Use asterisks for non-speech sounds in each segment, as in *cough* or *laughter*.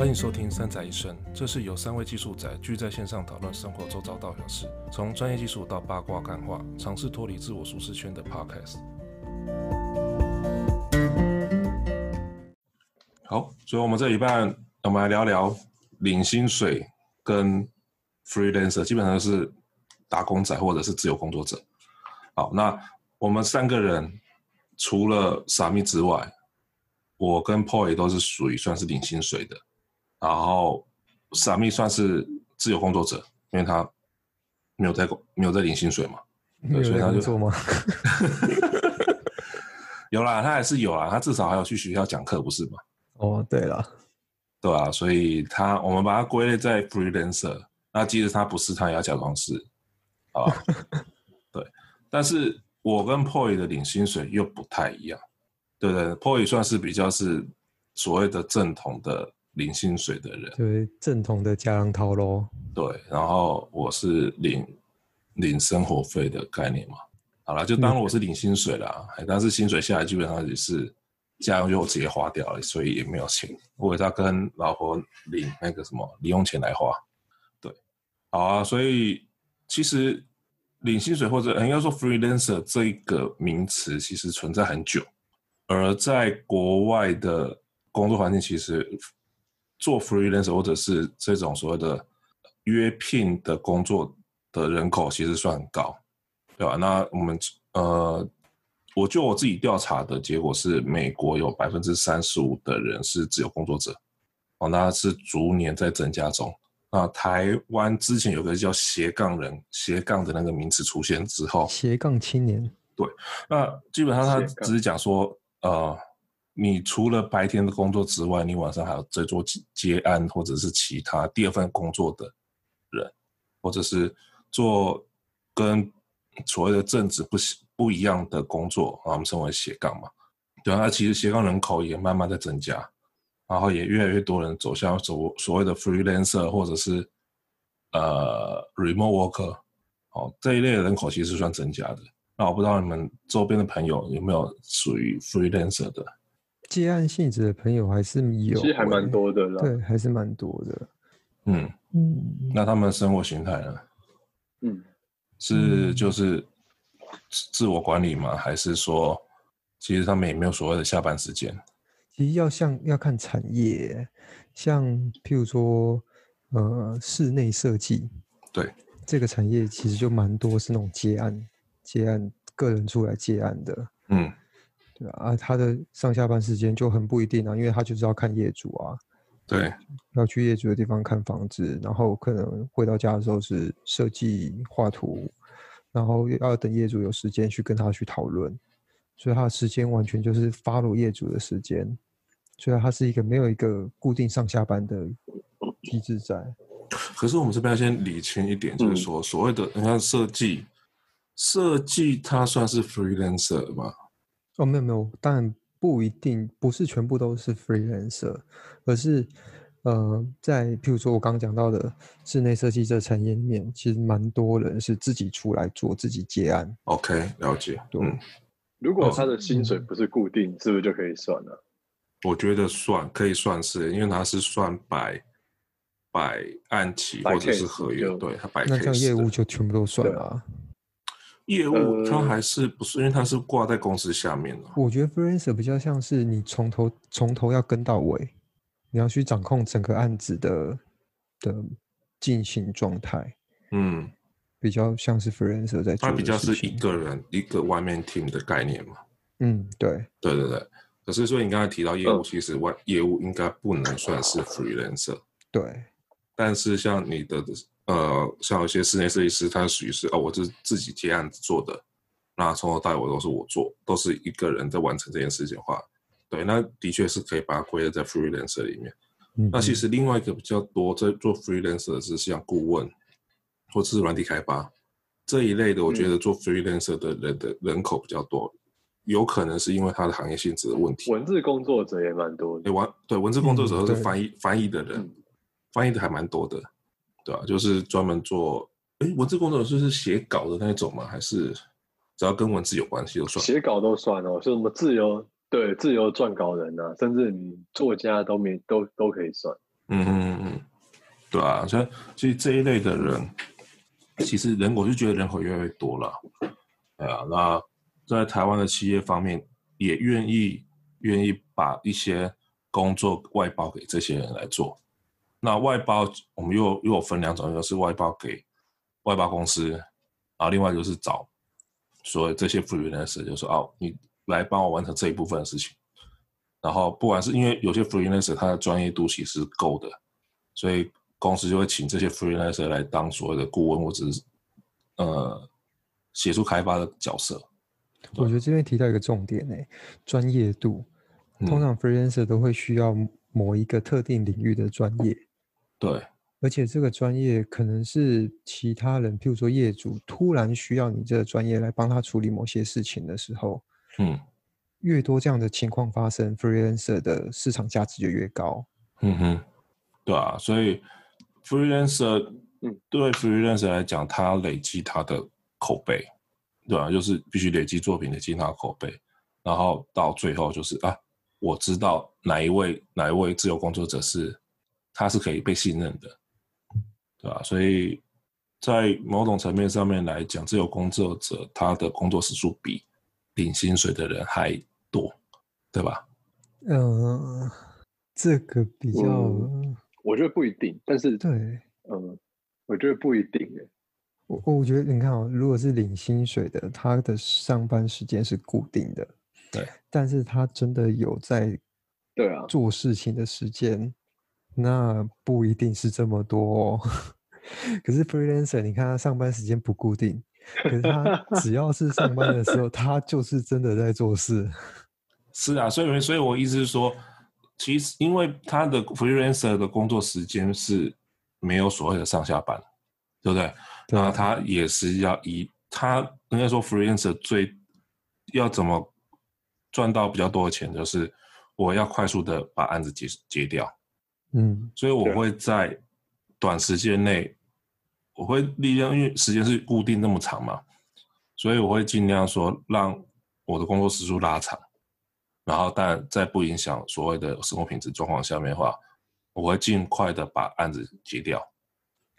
欢迎收听《三宅一生》，这是由三位技术宅聚在线上讨论生活周遭大小事，从专业技术到八卦干话，尝试脱离自我舒适圈的 Podcast。好，所以我们这一半，我们来聊聊领薪水跟 freelancer，基本上是打工仔或者是自由工作者。好，那我们三个人除了 Sammy 之外，我跟 Poi 都是属于算是领薪水的。然后，Sammy 算是自由工作者，因为他没有在工，没有在领薪水嘛，对，所以他就做吗？*laughs* 有啦，他还是有啦，他至少还有去学校讲课，不是吗？哦，对了，对啊，所以他我们把他归类在 freelancer，那即使他不是，他也要假装是，啊，*laughs* 对，但是我跟 Poy 的领薪水又不太一样，对不对？Poy 算是比较是所谓的正统的。领薪水的人，对正统的家人头喽。对，然后我是领领生活费的概念嘛。好了，就当我是领薪水啦。嗯、但是薪水下来，基本上也是家用就直接花掉了，所以也没有钱。我也要跟老婆领那个什么零用钱来花。对，好啊。所以其实领薪水或者应该说 freelancer 这一个名词，其实存在很久。而在国外的工作环境，其实做 freelancer 或者是这种所谓的约聘的工作的人口其实算很高，对吧？那我们呃，我就我自己调查的结果是，美国有百分之三十五的人是自由工作者，哦，那是逐年在增加中。那台湾之前有个叫斜杠人斜杠的那个名词出现之后，斜杠青年，对，那基本上他只是讲说，呃。你除了白天的工作之外，你晚上还要在做接案或者是其他第二份工作的人，或者是做跟所谓的正职不不一样的工作啊，我们称为斜杠嘛。对啊，那其实斜杠人口也慢慢在增加，然后也越来越多人走向走所谓的 freelancer 或者是呃 remote worker，哦，这一类的人口其实算增加的。那我不知道你们周边的朋友有没有属于 freelancer 的？接案性质的朋友还是有、欸，其实还蛮多的啦。对，还是蛮多的。嗯嗯，那他们的生活形态呢？嗯，是就是自我管理吗？还是说，其实他们也没有所谓的下班时间？其实要像要看产业，像譬如说，呃，室内设计，对，这个产业其实就蛮多是那种接案、接案个人出来接案的。嗯。对啊，他的上下班时间就很不一定啊，因为他就是要看业主啊，对，要去业主的地方看房子，然后可能回到家的时候是设计画图，然后要等业主有时间去跟他去讨论，所以他的时间完全就是 follow 业主的时间，所以他是一个没有一个固定上下班的机制在。可是我们这边要先理清一点，就是说所谓的你看设计，设计它算是 freelancer 吗？哦，没有没有，当然不一定，不是全部都是 freelancer，而是呃，在譬如说我刚刚讲到的室内设计这产业里面，其实蛮多人是自己出来做自己接案。OK，了解。对，嗯，如果他的薪水不是固定，嗯、是不是就可以算了？我觉得算可以算是，因为他是算百百案期或者是合约，对他白。那这样业务就全部都算了。业务它还是不是，因为它是挂在公司下面的。我觉得 freelancer 比较像是你从头从头要跟到尾，你要去掌控整个案子的的进行状态。嗯，比较像是 freelancer 在做。它比较是一个人一个外面 team 的概念嘛。嗯，对，对对对。可是说你刚才提到业务，其实外业务应该不能算是 freelancer。对，但是像你的。呃，像有些室内设计师，他属于是哦，我是自己接案子做的，那从头到尾都是我做，都是一个人在完成这件事情的话，对，那的确是可以把它归类在 freelancer 里面。那其实另外一个比较多在做 freelancer 的是像顾问或者是软体开发这一类的，我觉得做 freelancer 的人的人口比较多，有可能是因为他的行业性质的问题。文字工作者也蛮多的，文对文字工作者都是翻译、嗯、翻译的人，翻译的还蛮多的。对啊，就是专门做，哎，文字工作者是写稿的那种吗？还是只要跟文字有关系就算？写稿都算哦，是什么自由对自由撰稿人啊，甚至你作家都没都都可以算。嗯嗯嗯，对啊，所以其实这一类的人，其实人我就觉得人口越来越多了。哎呀，那在台湾的企业方面，也愿意愿意把一些工作外包给这些人来做。那外包我们又又有分两种，一个是外包给外包公司，然后另外就是找所谓这些 freelancer，就是说哦，你来帮我完成这一部分的事情。然后不管是因为有些 freelancer 他的专业度其实是够的，所以公司就会请这些 freelancer 来当所谓的顾问或者是呃协助开发的角色。我觉得这边提到一个重点呢，专业度，通常 freelancer 都会需要某一个特定领域的专业。对，而且这个专业可能是其他人，譬如说业主突然需要你这个专业来帮他处理某些事情的时候，嗯。越多这样的情况发生，freelancer 的市场价值就越高。嗯哼，对啊，所以 freelancer，嗯，对 freelancer 来讲，他累积他的口碑，对啊，就是必须累积作品，累积他的口碑，然后到最后就是啊，我知道哪一位哪一位自由工作者是他是可以被信任的，对吧？所以在某种层面上面来讲，自由工作者他的工作时数比领薪水的人还多，对吧？嗯、呃，这个比较、嗯，我觉得不一定。但是，对，嗯，我觉得不一定。我我觉得你看啊、哦，如果是领薪水的，他的上班时间是固定的，对。但是他真的有在，对啊，做事情的时间，那不一定是这么多、哦。*laughs* 可是 freelancer，你看他上班时间不固定。可是他只要是上班的时候，他就是真的在做事。*laughs* 是啊，所以所以我意思是说，其实因为他的 freelancer 的工作时间是没有所谓的上下班，对不对？那、啊、他也是要以他应该说 freelancer 最要怎么赚到比较多的钱，就是我要快速的把案子结结掉。嗯，所以我会在短时间内。我会利用，因为时间是固定那么长嘛，所以我会尽量说让我的工作时数拉长，然后但在不影响所谓的生活品质状况下面的话，我会尽快的把案子结掉。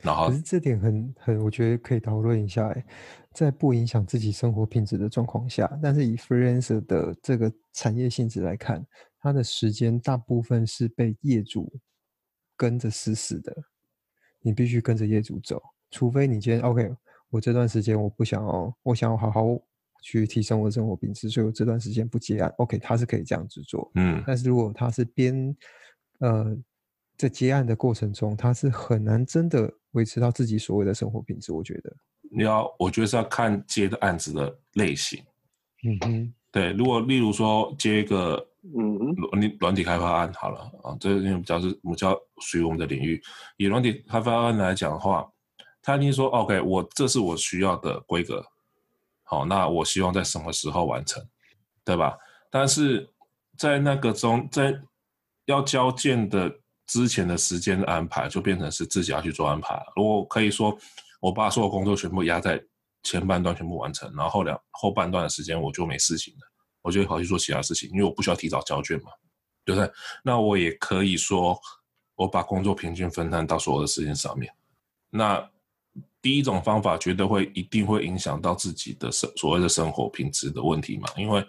然后，可是这点很很，我觉得可以讨论一下。哎，在不影响自己生活品质的状况下，但是以 freelancer 的这个产业性质来看，它的时间大部分是被业主跟着死死的，你必须跟着业主走。除非你今天 OK，我这段时间我不想要，我想要好好去提升我的生活品质，所以我这段时间不接案。OK，他是可以这样子做。嗯，但是如果他是边呃在接案的过程中，他是很难真的维持到自己所谓的生活品质。我觉得你要，我觉得是要看接的案子的类型。嗯哼，对，如果例如说接一个嗯软软体开发案好了啊，这因为比较是比较属于我们的领域，以软体开发案来讲的话。他听说，OK，我这是我需要的规格，好，那我希望在什么时候完成，对吧？但是在那个中，在要交件的之前的时间安排，就变成是自己要去做安排。如果可以说，我把所有工作全部压在前半段全部完成，然后两后半段的时间我就没事情了，我就跑去做其他事情，因为我不需要提早交卷嘛，对不对？那我也可以说，我把工作平均分摊到所有的时间上面，那。第一种方法绝对会一定会影响到自己的生所谓的生活品质的问题嘛，因为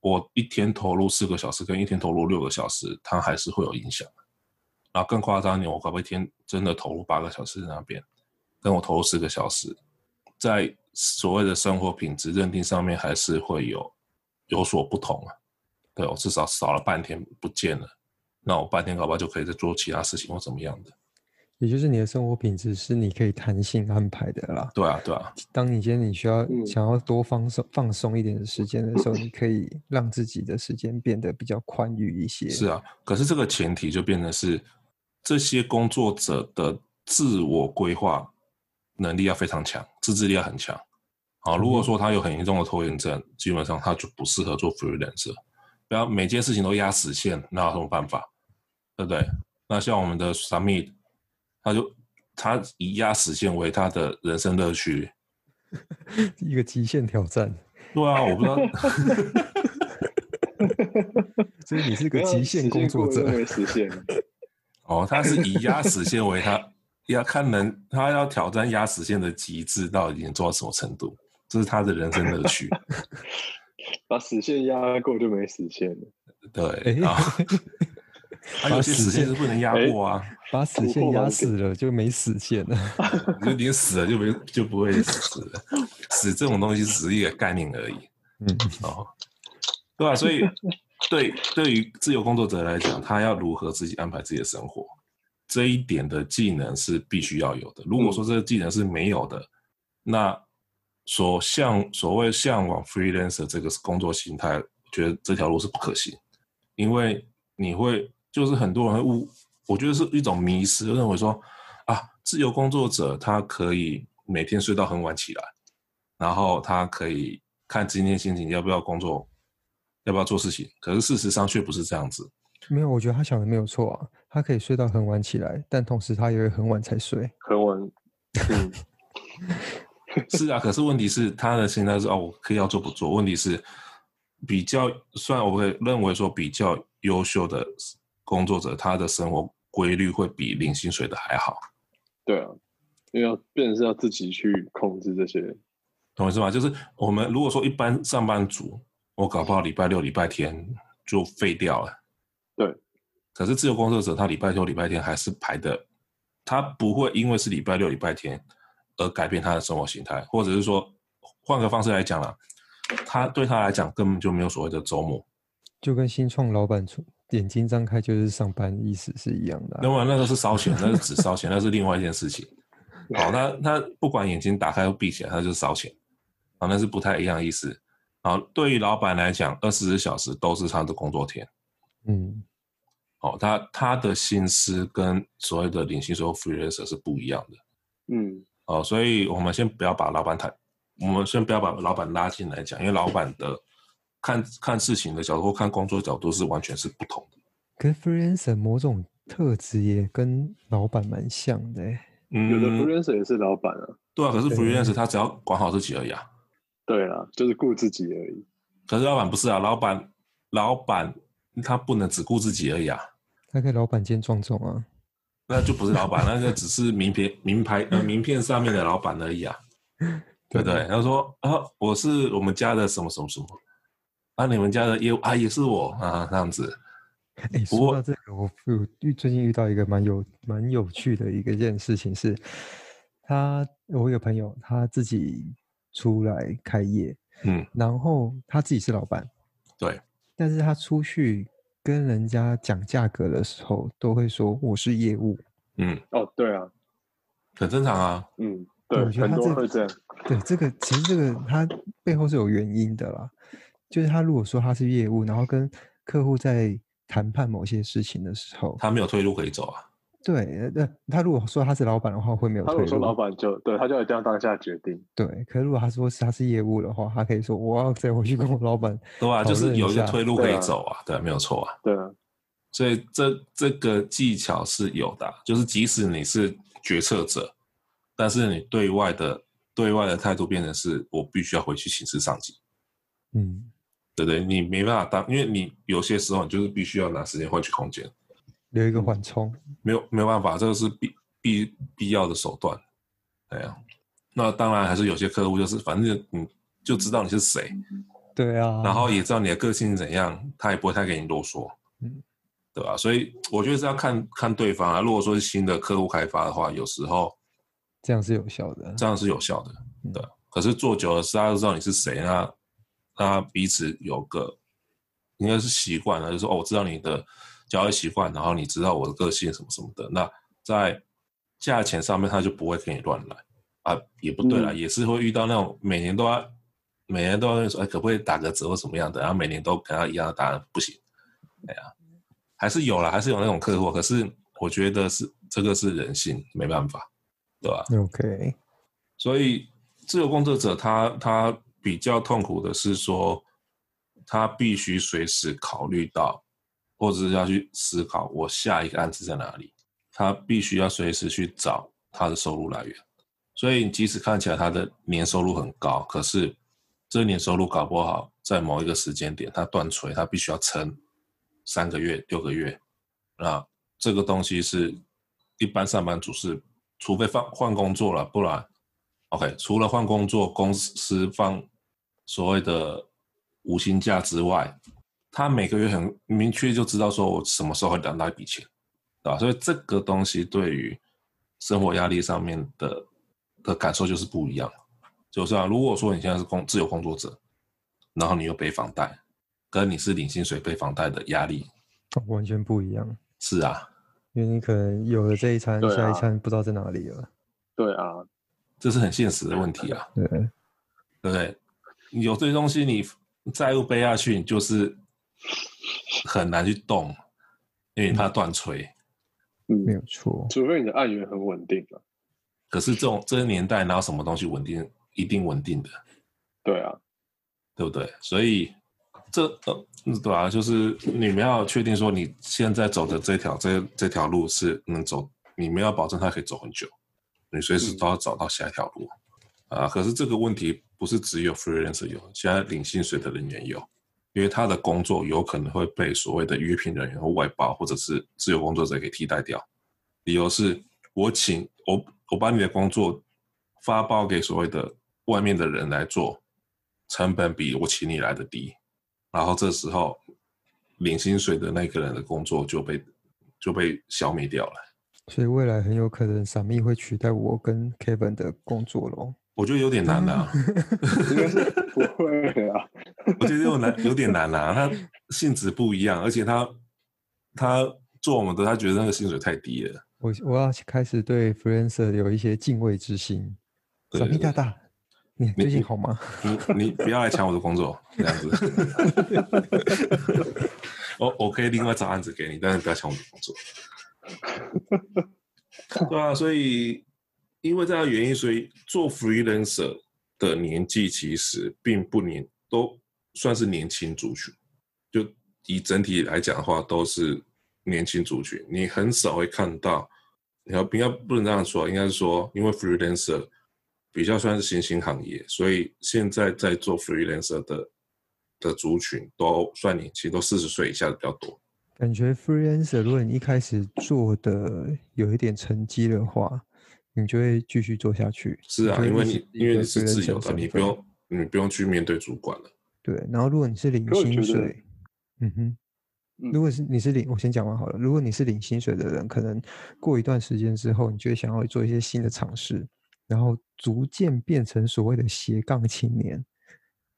我一天投入四个小时跟一天投入六个小时，它还是会有影响。然后更夸张一点，我可不可以一天真的投入八个小时在那边，跟我投入四个小时，在所谓的生活品质认定上面还是会有有所不同啊。对，我至少少了半天不见了，那我半天搞不好就可以再做其他事情或怎么样的。也就是你的生活品质是你可以弹性安排的啦。对啊，对啊。当你今天你需要想要多放松、放松一点的时间的时候，你可以让自己的时间变得比较宽裕一些。是啊，可是这个前提就变成是这些工作者的自我规划能力要非常强，自制力要很强。好，如果说他有很严重的拖延症，基本上他就不适合做 freelancer。不要每件事情都压死线，那有什么办法？对不对？那像我们的 Summit。他就他以压死线为他的人生乐趣，*laughs* 一个极限挑战。对啊，我不知道。*laughs* 所以你是个极限工作者。实现。*laughs* 哦，他是以压死线为他要看能，他要挑战压死线的极致到底能做到什么程度，这是他的人生乐趣。*laughs* 把死线压过就没死线了。对啊，*laughs* 他有些死线是不能压过啊，*laughs* 把死线压死了就没死线了，就你死了就没就不会死了，死这种东西只是一个概念而已。嗯，哦，对吧？所以对对于自由工作者来讲，他要如何自己安排自己的生活，这一点的技能是必须要有的。如果说这个技能是没有的，那所向所谓向往 freelancer 这个工作形态，我觉得这条路是不可行，因为你会就是很多人会误，我觉得是一种迷思，认为说啊，自由工作者他可以每天睡到很晚起来，然后他可以。看今天心情要不要工作，要不要做事情？可是事实上却不是这样子。没有，我觉得他想的没有错啊。他可以睡到很晚起来，但同时他也会很晚才睡。很晚。嗯。*laughs* *laughs* 是啊，可是问题是他的心态是哦，我可以要做不做？问题是比较，虽然我会认为说比较优秀的工作者，他的生活规律会比领薪水的还好。对啊，因为要变成是要自己去控制这些。懂我意思吗？就是我们如果说一般上班族，我搞不好礼拜六、礼拜天就废掉了。对。可是自由工作者，他礼拜六、礼拜天还是排的，他不会因为是礼拜六、礼拜天而改变他的生活形态，或者是说换个方式来讲啦，他对他来讲根本就没有所谓的周末。就跟新创老板眼睛张开就是上班意思是一样的啊。那么那个是烧钱，那是只烧钱，那是另外一件事情。*laughs* 好，那那不管眼睛打开或闭起来，他就是烧钱。啊，那是不太一样的意思。好，对于老板来讲，二十四小时都是他的工作天。嗯，好，他他的心思跟所谓的领薪水 freelancer 是不一样的。嗯，哦，所以我们先不要把老板谈，我们先不要把老板拉进来讲，因为老板的看看事情的角度或看工作角度是完全是不同的。跟 freelancer 某种特质也跟老板蛮像的。嗯，有的 freelancer 也是老板啊。对啊，可是 freelancer 他只要管好自己而已啊。对啊，就是顾自己而已。可是老板不是啊，老板，老板他不能只顾自己而已啊。他可以老板兼撞钟啊。那就不是老板，那个只是名片、名牌、呃名片上面的老板而已啊。*laughs* 对不对？他说啊，我是我们家的什么什么什么，啊，你们家的业务啊，也是我啊，这样子。哎，说到这个，我有遇最近遇到一个蛮有蛮有趣的一个一件事情是，他我有朋友他自己。出来开业，嗯，然后他自己是老板，对，但是他出去跟人家讲价格的时候，都会说我是业务，嗯，哦，对啊，很正常啊，嗯，对，我觉得他这个、会这样，对，这个其实这个他背后是有原因的啦，就是他如果说他是业务，然后跟客户在谈判某些事情的时候，他没有退路可以走啊。对，那他如果说他是老板的话，会没有退路。他如果说老板就对，他就一定要当下决定。对，可是如果他说是他是业务的话，他可以说我要再回去跟我老板。对啊，就是有一个退路可以走啊，对，啊对，没有错啊。对啊，所以这这个技巧是有的，就是即使你是决策者，但是你对外的对外的态度变成是我必须要回去请示上级。嗯，对不对？你没办法当，因为你有些时候你就是必须要拿时间换取空间。留一个缓冲，没有没有办法，这个是必必必要的手段。对啊，那当然还是有些客户就是反正你就知道你是谁，对啊，然后也知道你的个性怎样，他也不会太给你啰嗦，嗯，对吧？所以我觉得是要看看对方啊。如果说是新的客户开发的话，有时候这样是有效的，这样是有效的，对。可是做久了，大家都知道你是谁，那那彼此有个应该是习惯了，就是说哦，我知道你的。交易习惯，然后你知道我的个性什么什么的，那在价钱上面他就不会跟你乱来啊，也不对了，嗯、也是会遇到那种每年都要每年都要说，哎，可不可以打个折或什么样的，然后每年都跟他一样的答案不行，哎呀，还是有了，还是有那种客户，可是我觉得是这个是人性，没办法，对吧？OK，所以自由工作者他他比较痛苦的是说，他必须随时考虑到。或者是要去思考我下一个案子在哪里，他必须要随时去找他的收入来源。所以即使看起来他的年收入很高，可是这年收入搞不好在某一个时间点他断锤，他必须要撑三个月、六个月，那这个东西是一般上班族是，除非换换工作了，不然，OK，除了换工作，公司放所谓的无薪假之外，他每个月很明确就知道说我什么时候会拿到一笔钱，对吧？所以这个东西对于生活压力上面的的感受就是不一样。就是啊，如果说你现在是工自由工作者，然后你又背房贷，跟你是领薪水背房贷的压力，完全不一样。是啊，因为你可能有了这一餐，啊、下一餐不知道在哪里了。对啊，这是很现实的问题啊。对，对不对？有这些东西，你债务背下去，你就是很难去动，因为你怕断锤。嗯，没有错。除非你的案源很稳定了。可是这种这个年代，哪有什么东西稳定？一定稳定的。对啊，对不对？所以。这呃，对啊，就是你们要确定说你现在走的这条这这条路是能走，你们要保证它可以走很久，你随时都要找到下一条路，嗯、啊。可是这个问题不是只有 freelancer 有，现在领薪水的人员有，因为他的工作有可能会被所谓的约聘人员或外包或者是自由工作者给替代掉。理由是我请我我把你的工作发包给所谓的外面的人来做，成本比我请你来的低。然后这时候，领薪水的那个人的工作就被就被消灭掉了。所以未来很有可能萨密会取代我跟 Kevin 的工作咯。我觉得有点难啊。*laughs* 应该是不会啊。我觉得有难，有点难啊。他性质不一样，而且他他做我们的，他觉得那个薪水太低了。我我要开始对 Freelancer 有一些敬畏之心。Sammy 大大。你最近好吗？你你，你不要来抢我的工作，这样子。*laughs* 我我可以另外找案子给你，但是不要抢我的工作。*laughs* 对啊，所以因为这样的原因，所以做 freelancer 的年纪其实并不年，都算是年轻族群。就以整体来讲的话，都是年轻族群。你很少会看到，你要不要不能这样说，应该是说，因为 freelancer。比较算是新兴行业，所以现在在做 freelancer 的的族群都算年轻，都四十岁以下的比较多。感觉 freelancer 如果你一开始做的有一点成绩的话，你就会继续做下去。是啊，因为你因为你是自由的，你不用你不用去面对主管了。对，然后如果你是领薪水，嗯哼，如果是你是领，我先讲完好了。如果你是领薪水的人，可能过一段时间之后，你就会想要做一些新的尝试。然后逐渐变成所谓的斜杠青年，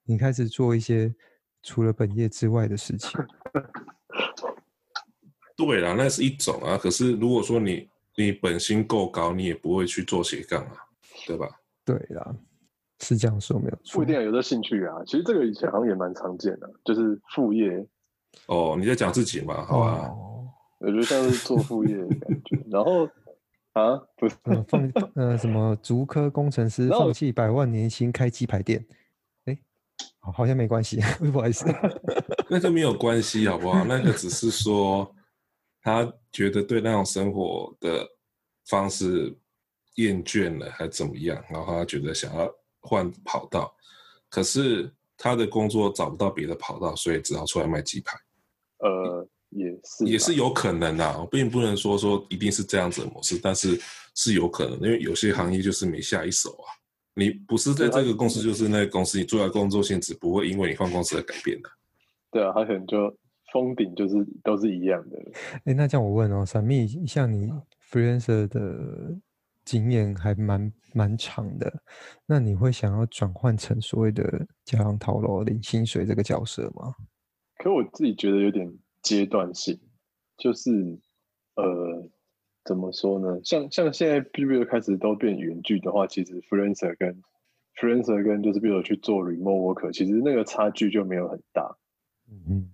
你开始做一些除了本业之外的事情。*laughs* 对啦，那是一种啊。可是如果说你你本薪够高，你也不会去做斜杠啊，对吧？对啦，是这样说没有错。不一定要有这兴趣啊。其实这个以前好像也蛮常见的，就是副业。哦，你在讲自己嘛？好吧。哦，我觉得像是做副业的感觉，*laughs* 然后。啊，不是，呃、放呃什么足科工程师放弃百万年薪开鸡排店，哎，好像没关系，*laughs* 不好意思，*laughs* 那个没有关系，好不好？那个只是说他觉得对那种生活的方式厌倦了，还怎么样？然后他觉得想要换跑道，可是他的工作找不到别的跑道，所以只好出来卖鸡排。呃。也是也是有可能啊，并不能说说一定是这样子的模式，但是是有可能，因为有些行业就是没下一手啊。你不是在这个公司，就是那个公司，你做的工作性质不会因为你换公司而改变的。对啊，他可能就封顶就是都是一样的。哎、欸，那这样我问哦，Sammy，像你 freelancer 的经验还蛮蛮长的，那你会想要转换成所谓的家常套路领薪水这个角色吗？可我自己觉得有点。阶段性，就是呃，怎么说呢？像像现在 B B 开始都变远距的话，其实 freelancer 跟 freelancer 跟就是比如去做 remote worker，其实那个差距就没有很大。嗯嗯，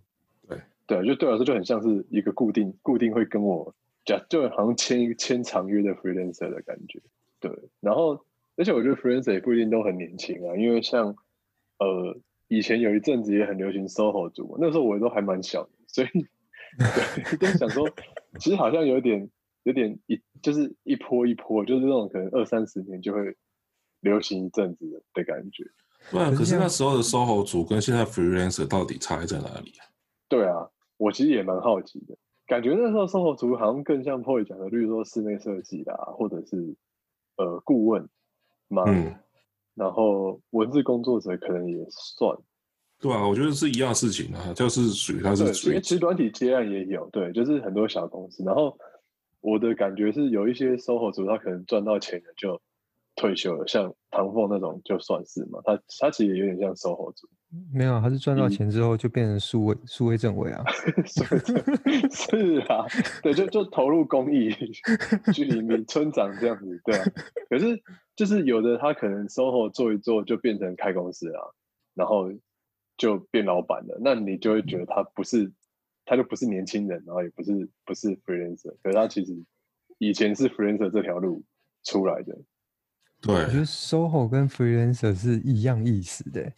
对对，就对我来说就很像是一个固定固定会跟我讲，就好像签一个签长约的 freelancer 的感觉。对，然后而且我觉得 freelancer 也不一定都很年轻啊，因为像呃以前有一阵子也很流行 SOHO 族，那时候我都还蛮小的。所以，*laughs* 对，就想说，其实好像有点，有点一，就是一波一波，就是那种可能二三十年就会流行一阵子的感觉。对啊，可是那时候的 SOHO 族跟现在 freelancer 到底差在哪里啊？对啊，我其实也蛮好奇的。感觉那时候 SOHO 族好像更像 Poy 讲的，例如说室内设计啦，或者是呃顾问嘛，嗯，然后文字工作者可能也算。对啊，我觉得是一样事情啊，就是属于它是属于。其实软体接案也有，对，就是很多小公司。然后我的感觉是，有一些 SOHO 族，他可能赚到钱了就退休了，像唐凤那种就算是嘛。他他其实也有点像 SOHO 族。没有，他是赚到钱之后就变成数位数位政委啊。*laughs* *laughs* 是啊，对，就就投入公益，居民村长这样子，对啊。可是就是有的他可能 SOHO 做一做就变成开公司啊，然后。就变老板了，那你就会觉得他不是，他就不是年轻人，然后也不是不是 freelancer，可是他其实以前是 freelancer 这条路出来的。对，我觉得 SOHO 跟 freelancer 是一样意思的，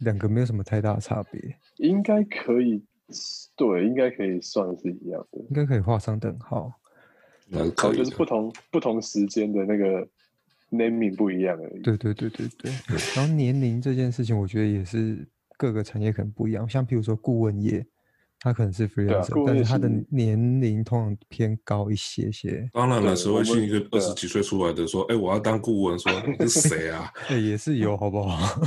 两个没有什么太大的差别。应该可以，对，应该可以算是一样的，应该可以画上等号。那就是不同不同时间的那个 naming 不一样而已。对对对对对。然后年龄这件事情，我觉得也是。各个产业可能不一样，像譬如说顾问业，他可能是 freelancer，啊，但是他的年龄通常偏高一些些。当然了，谁会信一个二十几岁出来的说，哎，我要当顾问，说你是谁啊？*laughs* 哎也是有，好不好？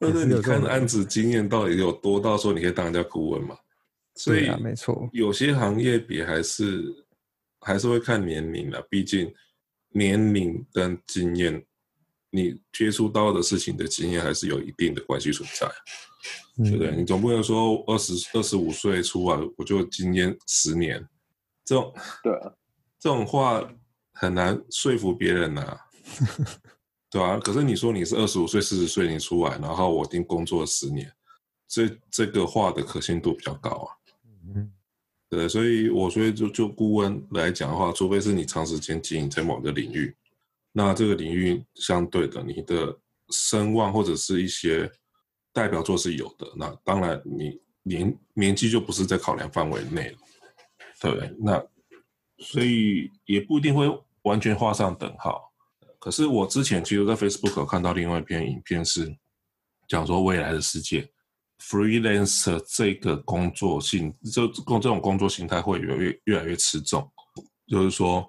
但是你看案子经验到底有多到说你可以当人家顾问嘛？所以啊，没错，有些行业比还是还是会看年龄的，毕竟年龄跟经验。你接触到的事情的经验还是有一定的关系存在，对不对？你总不能说二十二十五岁出来我就经验十年，这种对啊，这种话很难说服别人呐，*laughs* 对啊，可是你说你是二十五岁四十岁你出来，然后我已经工作了十年，这这个话的可信度比较高啊。嗯，对，所以我所以就就顾问来讲的话，除非是你长时间经营在某个领域。那这个领域相对的，你的声望或者是一些代表作是有的。那当然，你年年纪就不是在考量范围内了，对不对？那所以也不一定会完全画上等号。可是我之前其实，在 Facebook 看到另外一篇影片，是讲说未来的世界，freelancer 这个工作性，就工这种工作形态会越越越来越吃重，就是说。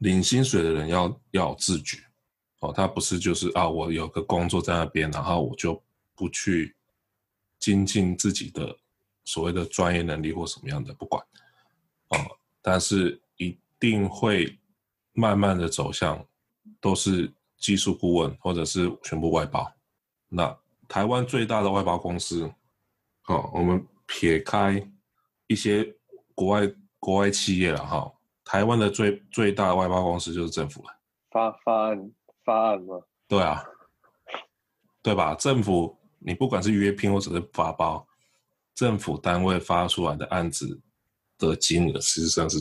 领薪水的人要要自觉，哦，他不是就是啊，我有个工作在那边，然后我就不去精进自己的所谓的专业能力或什么样的，不管，哦，但是一定会慢慢的走向都是技术顾问或者是全部外包。那台湾最大的外包公司，哦，我们撇开一些国外国外企业了哈。哦台湾的最最大的外包公司就是政府了，发发案发案吗？对啊，对吧？政府你不管是约聘或者是发包，政府单位发出来的案子的金额，实际上是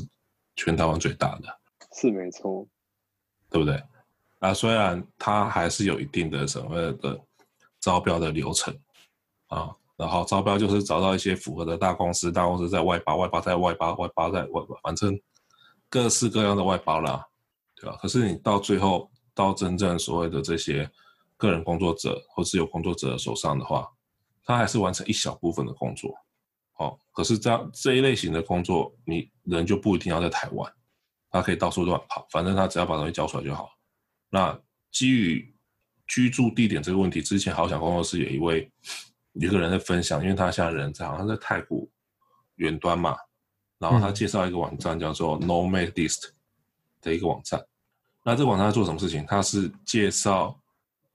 全台湾最大的，是没错，对不对？啊，虽然它还是有一定的什么的招标的流程啊，然后招标就是找到一些符合的大公司，大公司在外包，外包在外包，外包在外包，反正。各式各样的外包啦，对吧？可是你到最后到真正所谓的这些个人工作者或自由工作者手上的话，他还是完成一小部分的工作，哦。可是这样这一类型的工作，你人就不一定要在台湾，他可以到处乱跑，反正他只要把东西交出来就好。那基于居住地点这个问题，之前好想工作室有一位有一个人在分享，因为他现在人在好像在太古远端嘛。然后他介绍一个网站叫做 Nomadist 的一个网站，那这个网站在做什么事情？它是介绍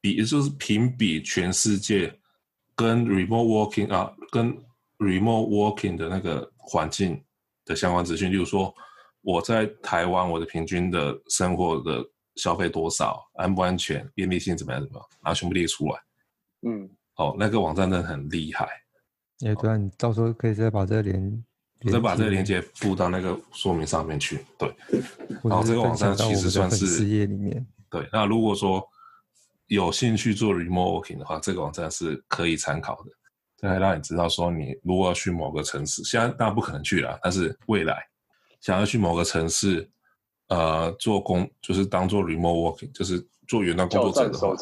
比，也就是评比全世界跟 remote working 啊，跟 remote working 的那个环境的相关资讯。例如说，我在台湾，我的平均的生活的消费多少，安不安全，便利性怎么样怎么样，然后全部列出来。嗯，哦，那个网站真的很厉害。哎，对啊，你到时候可以再把这个连。我再把这个链接附到那个说明上面去，对。然后这个网站其实算是事业里面。对，那如果说有兴趣做 remote working 的话，这个网站是可以参考的。这还让你知道说，你如果要去某个城市，现在当然不可能去了，但是未来想要去某个城市，呃，做工就是当做 remote working，就是做远端工作者的话，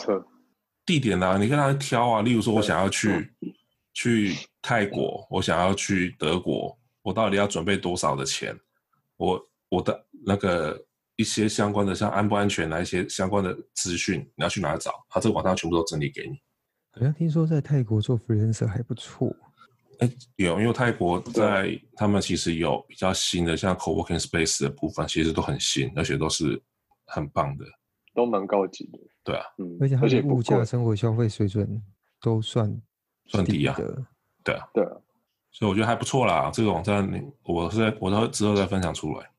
地点呢、啊，你跟他挑啊。例如说，我想要去去泰国，我想要去德国。我到底要准备多少的钱？我我的那个一些相关的，像安不安全的一些相关的资讯，你要去哪里找？他这个网上全部都整理给你。好像听说在泰国做 freelancer 还不错。哎，有，因为泰国在他们其实有比较新的，像 co-working space 的部分，其实都很新，而且都是很棒的，都蛮高级的。对啊，嗯，而且它的物价、生活消费水准都算算低啊。对啊，对啊，所以我觉得还不错啦。这个网站，我是在我到之后再分享出来。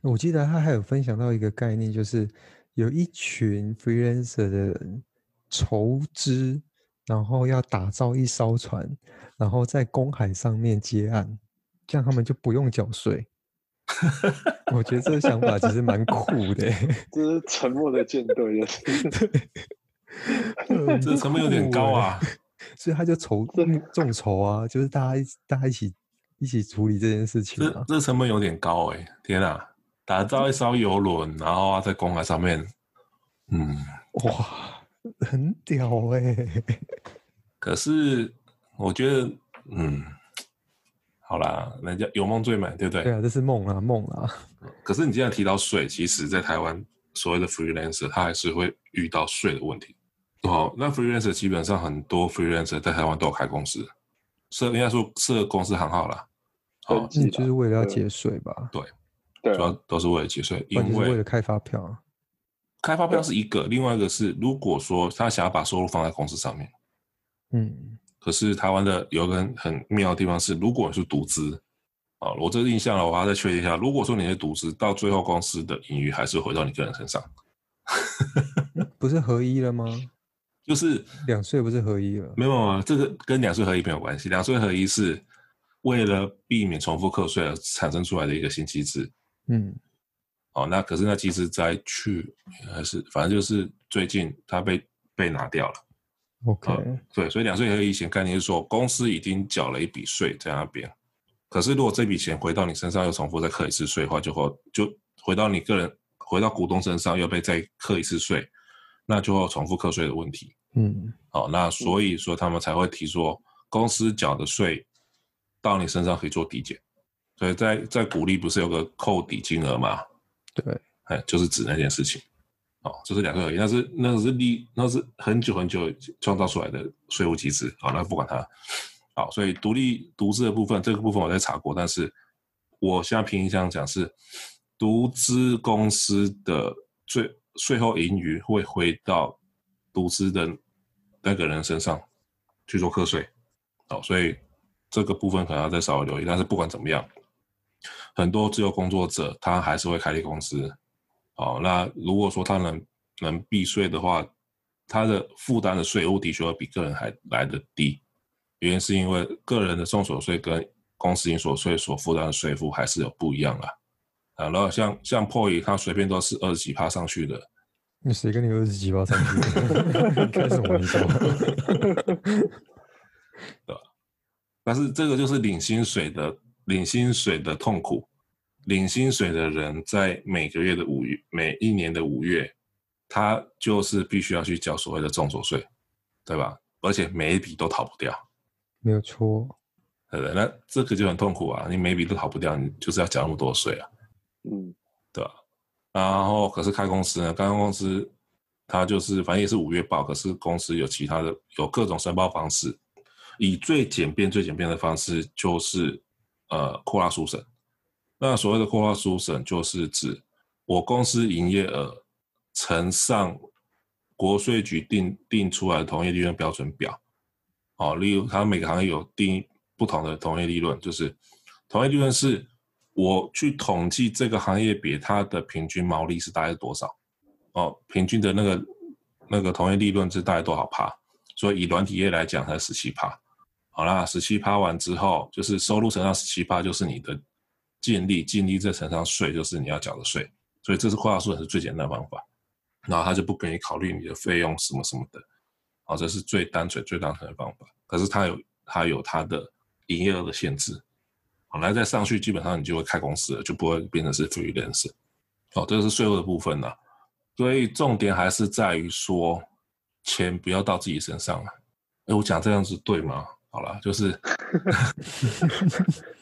我记得他还有分享到一个概念，就是有一群 freelancer 的人筹资。然后要打造一艘船，然后在公海上面接案，这样他们就不用缴税。我觉得这个想法其实蛮酷的。*laughs* 就是沉默的舰队，对，*laughs* 这成本有点高啊。所以他就筹众筹啊，就是大家一大家一起一起处理这件事情，啊。这这成本有点高哎，天啊！打造一艘游轮，然后在公海上面，嗯，哇。很屌哎、欸，可是我觉得，嗯，好啦，人家有梦最美，对不对？对啊，这是梦啊，梦啊。可是你既然提到税，其实，在台湾所谓的 freelancer，他还是会遇到税的问题。哦，那 freelancer 基本上很多 freelancer 在台湾都有开公司，设应该说设公司行号啦。哦，那就是为了要节税吧？对，对，主要都是为了节税，因为为了开发票。开发票是一个，另外一个是，如果说他想要把收入放在公司上面，嗯，可是台湾的有一个很很妙的地方是，如果是独资，啊，我这个印象了，我还要再确认一下，如果说你是独资，到最后公司的盈余还是回到你个人身上，*laughs* 不是合一了吗？就是两税不是合一了？没有啊，这个跟两税合一没有关系，两税合一是为了避免重复课税而产生出来的一个新机制，嗯。哦，那可是那其实在去还是反正就是最近它被被拿掉了。OK，、嗯、对，所以两税合一以前概念是说，公司已经缴了一笔税在那边，可是如果这笔钱回到你身上又重复再课一次税的话，就会就回到你个人回到股东身上又被再课一次税，那就会有重复课税的问题。嗯，好，那所以说他们才会提说，公司缴的税到你身上可以做抵减，所以在在股利不是有个扣抵金额吗？对，哎，就是指那件事情，哦，就是两个而已。那是那是你，那是很久很久创造出来的税务机制，好，那不管它，好，所以独立独资的部分，这个部分我在查过，但是我现在凭印象讲是，独资公司的税税后盈余会回到独资的那个人身上去做课税，好，所以这个部分可能要再稍微留意，但是不管怎么样。很多自由工作者，他还是会开立公司。好，那如果说他能能避税的话，他的负担的税务的确会比个人还来得低。原因是因为个人的综所税跟公司应所税所负担的税负还是有不一样啊。啊，然后像像 POY 他随便都是二十几趴上去的。那谁跟你二十几趴上去的？*laughs* 开什么玩笑？*laughs* 对吧？但是这个就是领薪水的。领薪水的痛苦，领薪水的人在每个月的五月，每一年的五月，他就是必须要去交所谓的重所税，对吧？而且每一笔都逃不掉，没有错，对不对？那这个就很痛苦啊！你每一笔都逃不掉，你就是要缴那么多税啊，嗯，对吧？然后可是开公司呢，开公司他就是反正也是五月报，可是公司有其他的有各种申报方式，以最简便、最简便的方式就是。呃，扩大书审，那所谓的扩大书审，就是指我公司营业额乘上国税局定定出来的同业利润标准表。哦，例如，它每个行业有定不同的同业利润，就是同业利润是我去统计这个行业别它的平均毛利是大概多少？哦，平均的那个那个同业利润是大概多少趴？所以以软体业来讲，才十七趴。好啦，十七趴完之后，就是收入乘上十七趴，就是你的净利，净利再乘上税，就是你要缴的税。所以这是扩大书审是最简单的方法。然后他就不给你考虑你的费用什么什么的，好，这是最单纯、最单纯的方法。可是他有他有他的营业额的限制。好，来再上去，基本上你就会开公司了，就不会变成是 freelance。好，这个是税务的部分了。所以重点还是在于说，钱不要到自己身上了。哎，我讲这样子对吗？好了，就是 *laughs*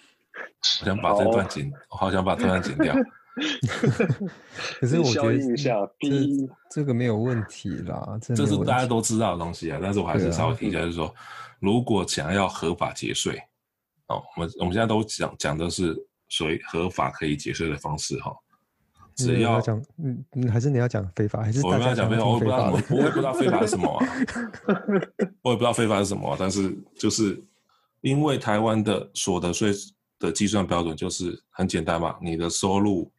我想把这段剪，我好想把这段剪掉。*laughs* 可是我觉得一下这这个没有问题啦，这，这是大家都知道的东西啊。但是我还是稍微提一下，就是说，如果想要合法节税，哦，我们我们现在都讲讲的是所谓合法可以节税的方式哈。只要讲，嗯嗯，还是你要讲非法，还是我们要讲非法？我不知道，我我也不知道非法是什么啊，我也不知道非法是什么啊。但是就是因为台湾的所得税的计算标准就是很简单嘛，你的收入。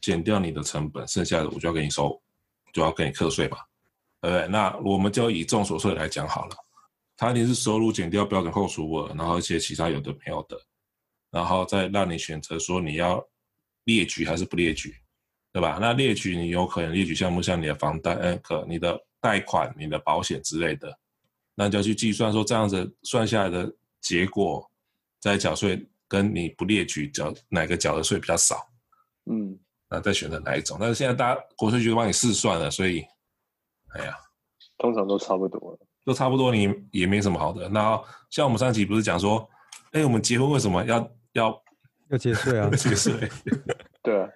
减掉你的成本，剩下的我就要给你收，就要给你课税嘛，对不对？那我们就以重所税来讲好了，它一定是收入减掉标准扣除额，然后一些其他有的没有的，然后再让你选择说你要列举还是不列举，对吧？那列举你有可能列举项目像你的房贷、呃，可你的贷款、你的保险之类的，那就要去计算说这样子算下来的结果，在缴税跟你不列举缴哪个缴的税比较少，嗯。那再选择哪一种？但是现在大家国税局都帮你试算了，所以，哎呀，通常都差不多了，都差不多，你也没什么好的。那像我们上期不是讲说，哎，我们结婚为什么要要要节税啊？节税，*laughs* 对啊，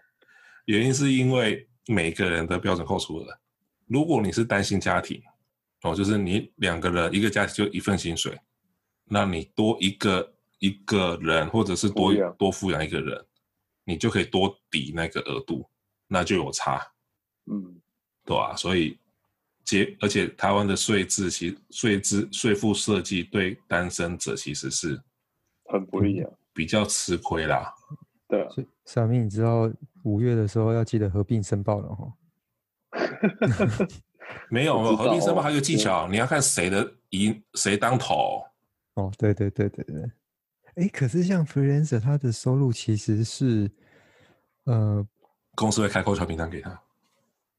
原因是因为每个人的标准扣除额。如果你是单薪家庭，哦，就是你两个人一个家庭就一份薪水，那你多一个一个人，或者是多多抚养一个人。你就可以多抵那个额度，那就有差，嗯，对吧？所以结，而且台湾的税制其税制税负设计对单身者其实是很不利啊，比较吃亏啦。对啊，小明，你知道五月的时候要记得合并申报了哈。*laughs* 没有，合并申报还有个技巧，你要看谁的赢，谁当头。哦，对对对对对。哎，可是像 freelancer，他的收入其实是，呃，公司会开扣缴凭单给他，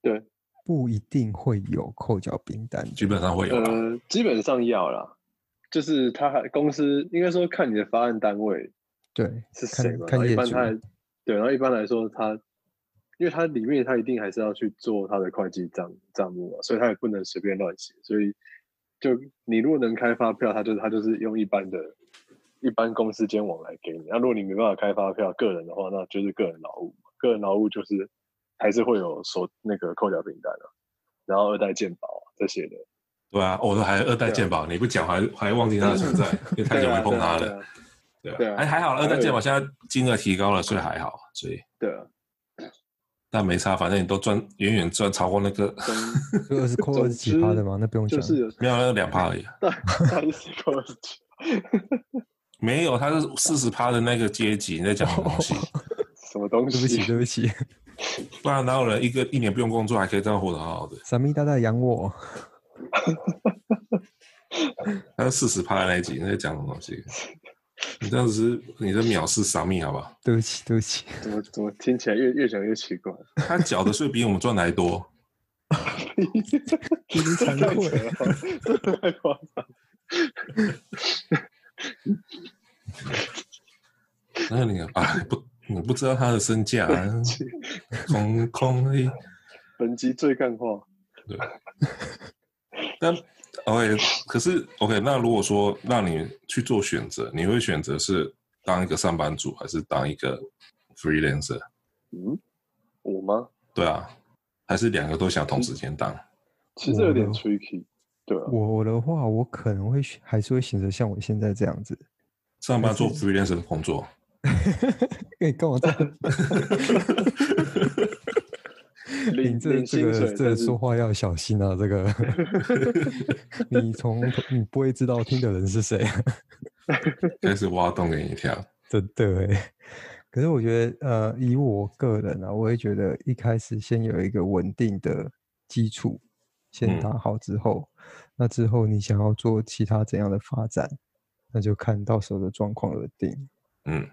对，不一定会有扣缴凭单，基本上会有，呃，基本上要啦，就是他还公司应该说看你的发案单位，对，是谁嘛？一般他，对，然后一般来说他，因为他里面他一定还是要去做他的会计账账目啊，所以他也不能随便乱写，所以就你如果能开发票，他就他就是用一般的。一般公司间往来给你，那如果你没办法开发票，个人的话，那就是个人劳务。个人劳务就是还是会有收那个扣缴凭单的，然后二代健保这些的。对啊，我、哦、说还二代健保，你不讲还还忘记它的存在，*laughs* 因为太久没碰它了。对啊，还还好，二代健保现在金额提高了，所以还好，所以对啊。但没差，反正你都赚远远赚超过那个，这个是扣二十几趴的嘛？那不用讲，就是没有那个两趴而已。*laughs* 对，还是扣二十几。没有，他是四十趴的那个阶级，你在讲什么东西？*laughs* 什么东西？对不起，对不起。*laughs* 不然哪有人一个一年不用工作还可以这样活得好好的？傻咪大大养我。*laughs* 他是四十趴的那一级，你在讲什么东西？你这样子是，你在藐视傻咪好不好？对不起，对不起。怎么怎么听起来越越讲越奇怪？他缴的税比我们赚的还多。真是惭愧，太夸张。*laughs* 那你啊，不，你不知道他的身价，*laughs* 空空而已。本集最干话。对。*laughs* 但 OK，可是 OK，那如果说让你去做选择，你会选择是当一个上班族，还是当一个 freelancer？嗯，我吗？对啊，还是两个都想同时间当？其实有点 tricky。对、啊，我的话，我可能会选，还是会选择像我现在这样子，上班做 freelancer 的工作。*laughs* 你跟我这样，*laughs* 你这这个这个说话要小心啊！这个，*laughs* 你从你不会知道听的人是谁，开始挖洞给你跳。真的，可是我觉得，呃，以我个人啊，我会觉得一开始先有一个稳定的基础。先打好之后，嗯，那之后你想要做其他怎样的发展，那就看到时候的状况而定。嗯，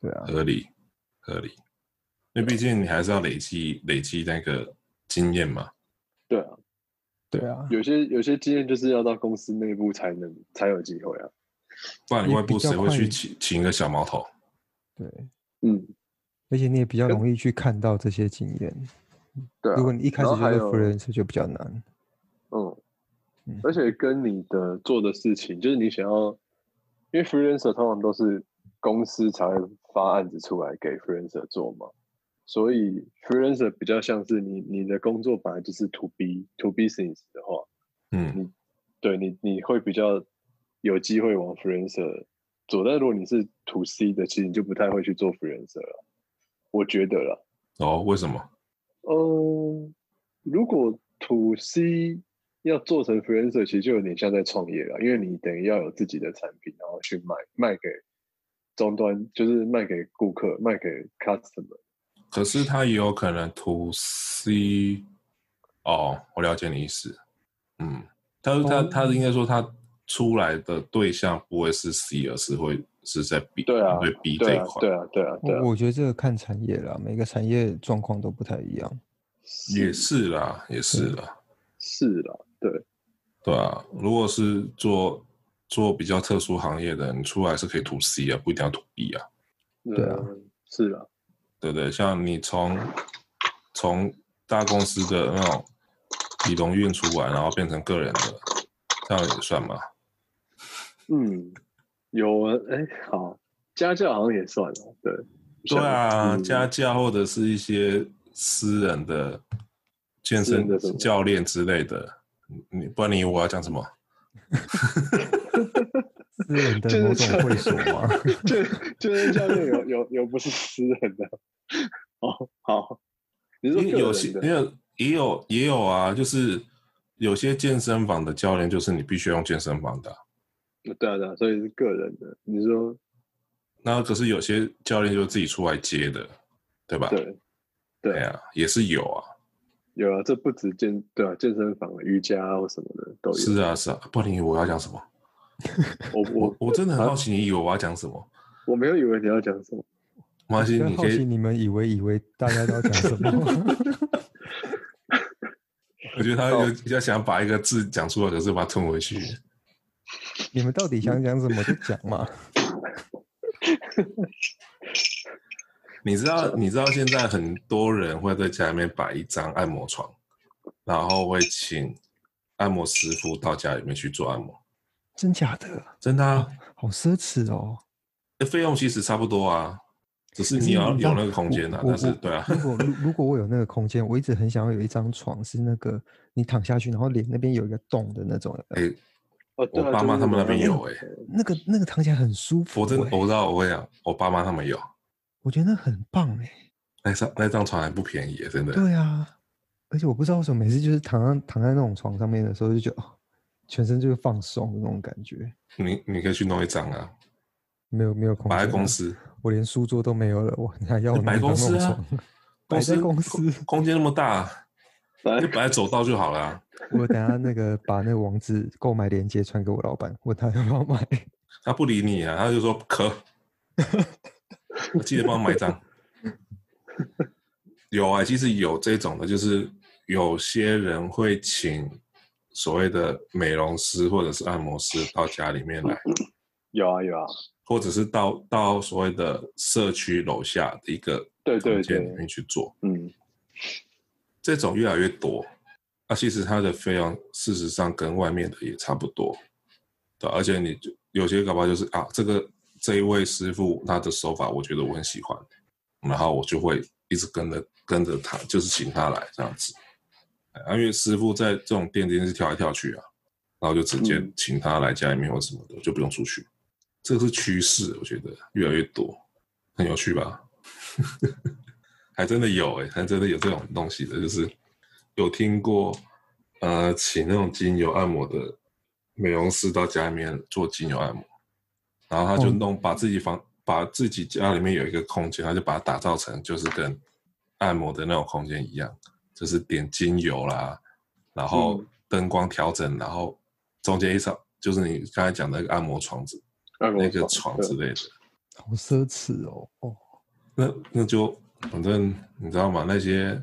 对啊，合理合理，因为毕竟你还是要累积累积那个经验嘛。对啊，对啊，有些有些经验就是要到公司内部才能才有机会啊，不然你外部谁会去请请一个小毛头？对，嗯，而且你也比较容易去看到这些经验。对、啊，如果你一开始就是 freelancer 就比较难。嗯，而且跟你的做的事情，就是你想要，因为 freelancer 通常都是公司才会发案子出来给 freelancer 做嘛，所以 freelancer 比较像是你你的工作本来就是 to B to business 的话，嗯，你对你你会比较有机会往 freelancer 做，但如果你是 to C 的，其实你就不太会去做 freelancer 了，我觉得了。哦，为什么？嗯，如果 to C 要做成 freelancer，其实就有点像在创业了，因为你等于要有自己的产品，然后去卖卖给终端，就是卖给顾客，卖给 customer。可是他也有可能 to C。哦，我了解你意思。嗯，他他他应该说他出来的对象不会是 C，而是会是在 B，对啊，对 B 这一块。对啊，对啊，对啊。我我觉得这个看产业啦，每个产业状况都不太一样。也是啦，也是啦，是啦，对，对啊。如果是做做比较特殊行业的，你出来是可以 to C 啊，不一定要 to B 啊。对啊，是啦，对对，像你从从大公司的那种理农运出来，然后变成个人的，这样也算吗？嗯，有啊，哎，好，家教好像也算了，对。对啊，家教或者是一些。私人的健身教练之类的，你不然你以为我要讲什么？*laughs* 私人的某种会所吗？健健身教练有有有不是私人的？哦，好，你说有些也有也有也有啊，就是有些健身房的教练就是你必须用健身房的。对啊对啊，所以是个人的。你说，那可是有些教练就自己出来接的，对吧？对。对啊，也是有啊，有啊，这不止健对啊，健身房、瑜伽或什么的都有。是啊，是啊，不然你以为我要讲什么？*laughs* 我我我真的很好奇，你以为我要讲什么？啊？我没有以为你要讲什么。没关系，你可以。你们以为以为大家都要讲什么？*laughs* *laughs* 我觉得他有比较想把一个字讲出来，可是把它吞回去。你们到底想讲什么就讲嘛。*laughs* 你知道，你知道现在很多人会在家里面摆一张按摩床，然后会请按摩师傅到家里面去做按摩。真假的？真的啊，好奢侈哦。费用其实差不多啊，只是你要有那个空间啊。但是，对啊。如果如果我有那个空间，我一直很想要有一张床，是那个你躺下去，然后脸那边有一个洞的那种。哎、欸，我爸妈他们那边有哎、欸，那个那个躺起来很舒服、欸。我真的我知道，我跟你讲，我爸妈他们有。我觉得那很棒哎、欸，那张那张床还不便宜，真的。对啊，而且我不知道为什么每次就是躺在躺在那种床上面的时候，就觉得全身就是放松的那种感觉。你你可以去弄一张啊，没有没有摆在公司，我连书桌都没有了，我你还要摆公司啊？摆在公司，空间那么大，就本来走道就好了、啊。*laughs* 我等下那个把那个网址购买链接传给我老板，问他要不要买。他不理你啊，他就说可。*laughs* 我记得帮我买一张。有啊，其实有这种的，就是有些人会请所谓的美容师或者是按摩师到家里面来。*laughs* 有啊有啊，或者是到到所谓的社区楼下的一个空间里面去做。嗯，这种越来越多。那其实它的费用事实上跟外面的也差不多。对，而且你就有些搞不好就是啊这个。这一位师傅他的手法，我觉得我很喜欢，然后我就会一直跟着跟着他，就是请他来这样子。啊因为师傅在这种店里面是跳来跳去啊，然后就直接请他来家里面或什么的，就不用出去。这个是趋势，我觉得越来越多，很有趣吧？还真的有哎、欸，还真的有这种东西的，就是有听过呃，请那种精油按摩的美容师到家里面做精油按摩。然后他就弄，把自己房，把自己家里面有一个空间，他就把它打造成就是跟按摩的那种空间一样，就是点精油啦，然后灯光调整，然后中间一张就是你刚才讲的那个按摩床子，那个床之类的，好奢侈哦。哦，那那就反正你知道吗？那些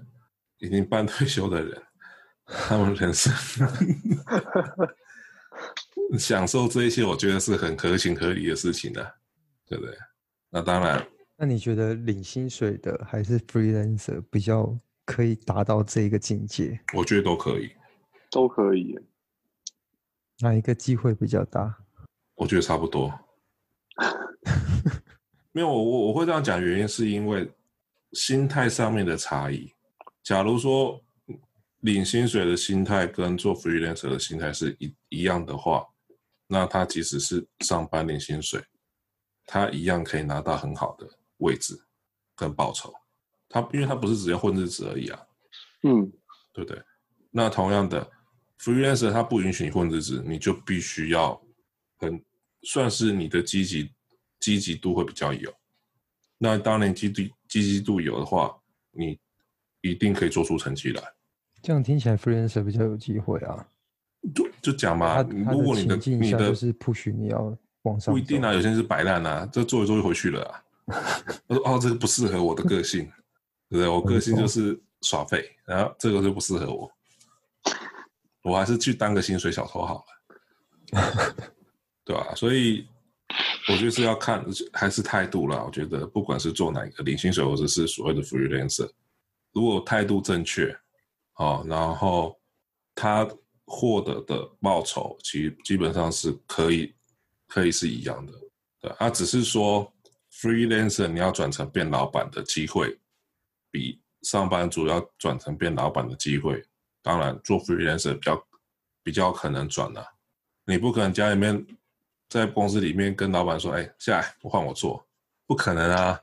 已经半退休的人，*laughs* 他们人生。*laughs* 享受这一些，我觉得是很合情合理的事情的，对不对？那当然。那你觉得领薪水的还是 freelancer 比较可以达到这个境界？我觉得都可以，都可以。哪一个机会比较大？我觉得差不多。*laughs* 没有我我我会这样讲，原因是因为心态上面的差异。假如说领薪水的心态跟做 freelancer 的心态是一一样的话，那他即使是上班领薪水，他一样可以拿到很好的位置跟报酬。他因为他不是只要混日子而已啊，嗯，对不对？那同样的 freelancer 他不允许你混日子，你就必须要很算是你的积极。积极度会比较有，那当然积极积极度有的话，你一定可以做出成绩来。这样听起来，freelancer 比较有机会啊。就就讲嘛，如果你的你的是 push 你要往上，不一定啊，有些人是摆烂啊，这做一做就回去了啊。他说哦，这个不适合我的个性，对 *laughs* 不对？我个性就是耍废，然后这个就不适合我，我还是去当个薪水小偷好了，*laughs* 对吧？所以。我觉得是要看还是态度啦。我觉得不管是做哪一个领薪水，或者是所谓的 freelancer，如果态度正确，哦，然后他获得的报酬其实基本上是可以可以是一样的。对，他只是说 freelancer 你要转成变老板的机会，比上班族要转成变老板的机会，当然做 freelancer 比较比较可能转了，你不可能家里面。在公司里面跟老板说：“哎，下来，我换我做，不可能啊，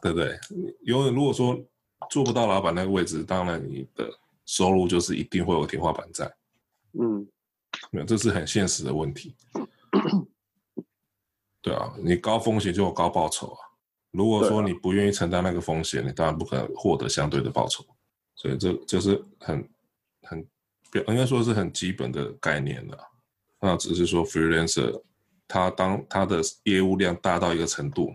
对不对？因为如果说做不到老板那个位置，当然你的收入就是一定会有天花板在。嗯，没有，这是很现实的问题。对啊，你高风险就有高报酬啊。如果说你不愿意承担那个风险，你当然不可能获得相对的报酬。所以这就是很很表，应该说是很基本的概念了。”那只是说，freelancer，他当他的业务量大到一个程度，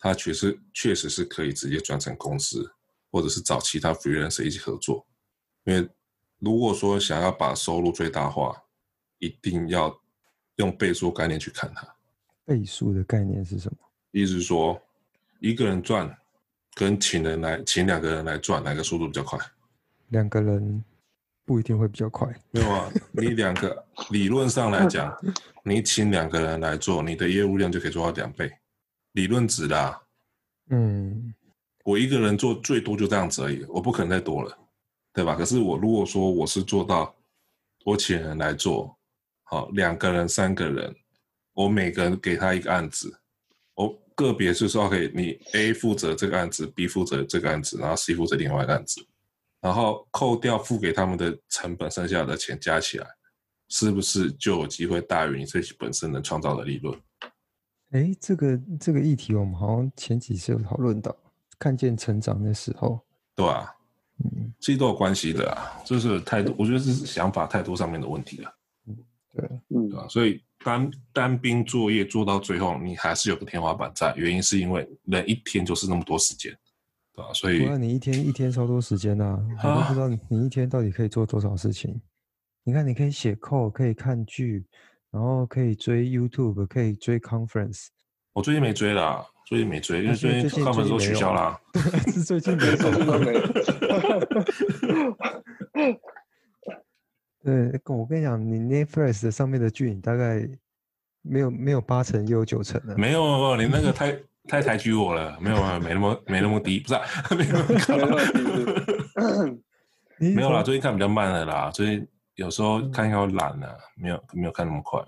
他确实确实是可以直接转成公司，或者是找其他 freelancer 一起合作。因为如果说想要把收入最大化，一定要用倍数概念去看它。倍数的概念是什么？意思是说，一个人赚跟请人来请两个人来赚，哪个速度比较快？两个人。不一定会比较快，没有啊。你两个 *laughs* 理论上来讲，你请两个人来做，你的业务量就可以做到两倍，理论值的啊。嗯，我一个人做最多就这样子而已，我不可能再多了，对吧？可是我如果说我是做到我请人来做，好，两个人、三个人，我每个人给他一个案子，我个别是说可以，你 A 负责这个案子，B 负责这个案子，然后 C 负责另外一个案子。然后扣掉付给他们的成本，剩下的钱加起来，是不是就有机会大于你自己本身能创造的利润？哎，这个这个议题我们好像前几次有讨论到，看见成长的时候，对啊，嗯，其实都有关系的啊，就是态度，我觉得是想法态度上面的问题了。嗯，对，嗯，对吧？所以单单兵作业做到最后，你还是有个天花板在，原因是因为人一天就是那么多时间。所以，你一天一天超多时间呐、啊，我都不知道你一天到底可以做多少事情。你看，你可以写 code，可以看剧，然后可以追 YouTube，可以追 conference。我最近没追啦，最近没追，因为最近 conference 都取消啦。*laughs* 最近没有，最近都没有。对，我跟你讲，你 Netflix 上面的剧，你大概没有没有八成，也有九成的。没有，没有，你那个太。太抬举我了，没有啊，*laughs* 没那么没那么低，不是、*laughs* 啊，没那么高。没有啦，最近看比较慢了啦，所以有时候看要懒了，没有没有看那么快。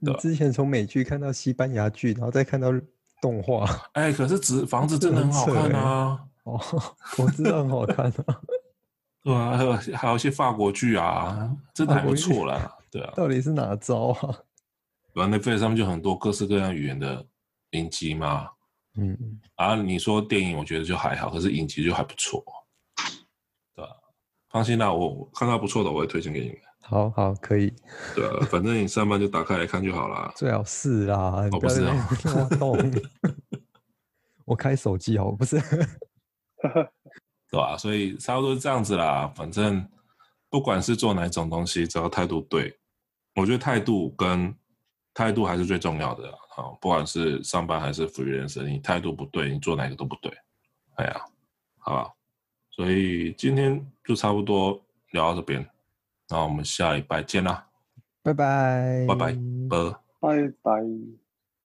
你之前从美剧看到西班牙剧，然后再看到动画，哎、欸，可是纸房子真的很好看啊！哦，我知道很好看啊。*laughs* 对啊，还有还有一些法国剧啊，真的还不错啦。对啊，到底是哪招啊？反正 Netflix 上面就很多各式各样语言的影集嘛。嗯，啊，你说电影，我觉得就还好，可是影集就还不错，对吧？放心啦，我看到不错的，我会推荐给你们。好好，可以。对啊，反正你上班就打开来看就好啦。最好是啦，我不是啊，我 *laughs* 我开手机哦，不是，*laughs* 对吧？所以差不多是这样子啦。反正不管是做哪种东西，只要态度对，我觉得态度跟态度还是最重要的。好，不管是上班还是 freelancer，你态度不对，你做哪个都不对。哎呀，好吧，所以今天就差不多聊到这边，那我们下礼拜见啦，拜拜，拜拜，拜拜拜。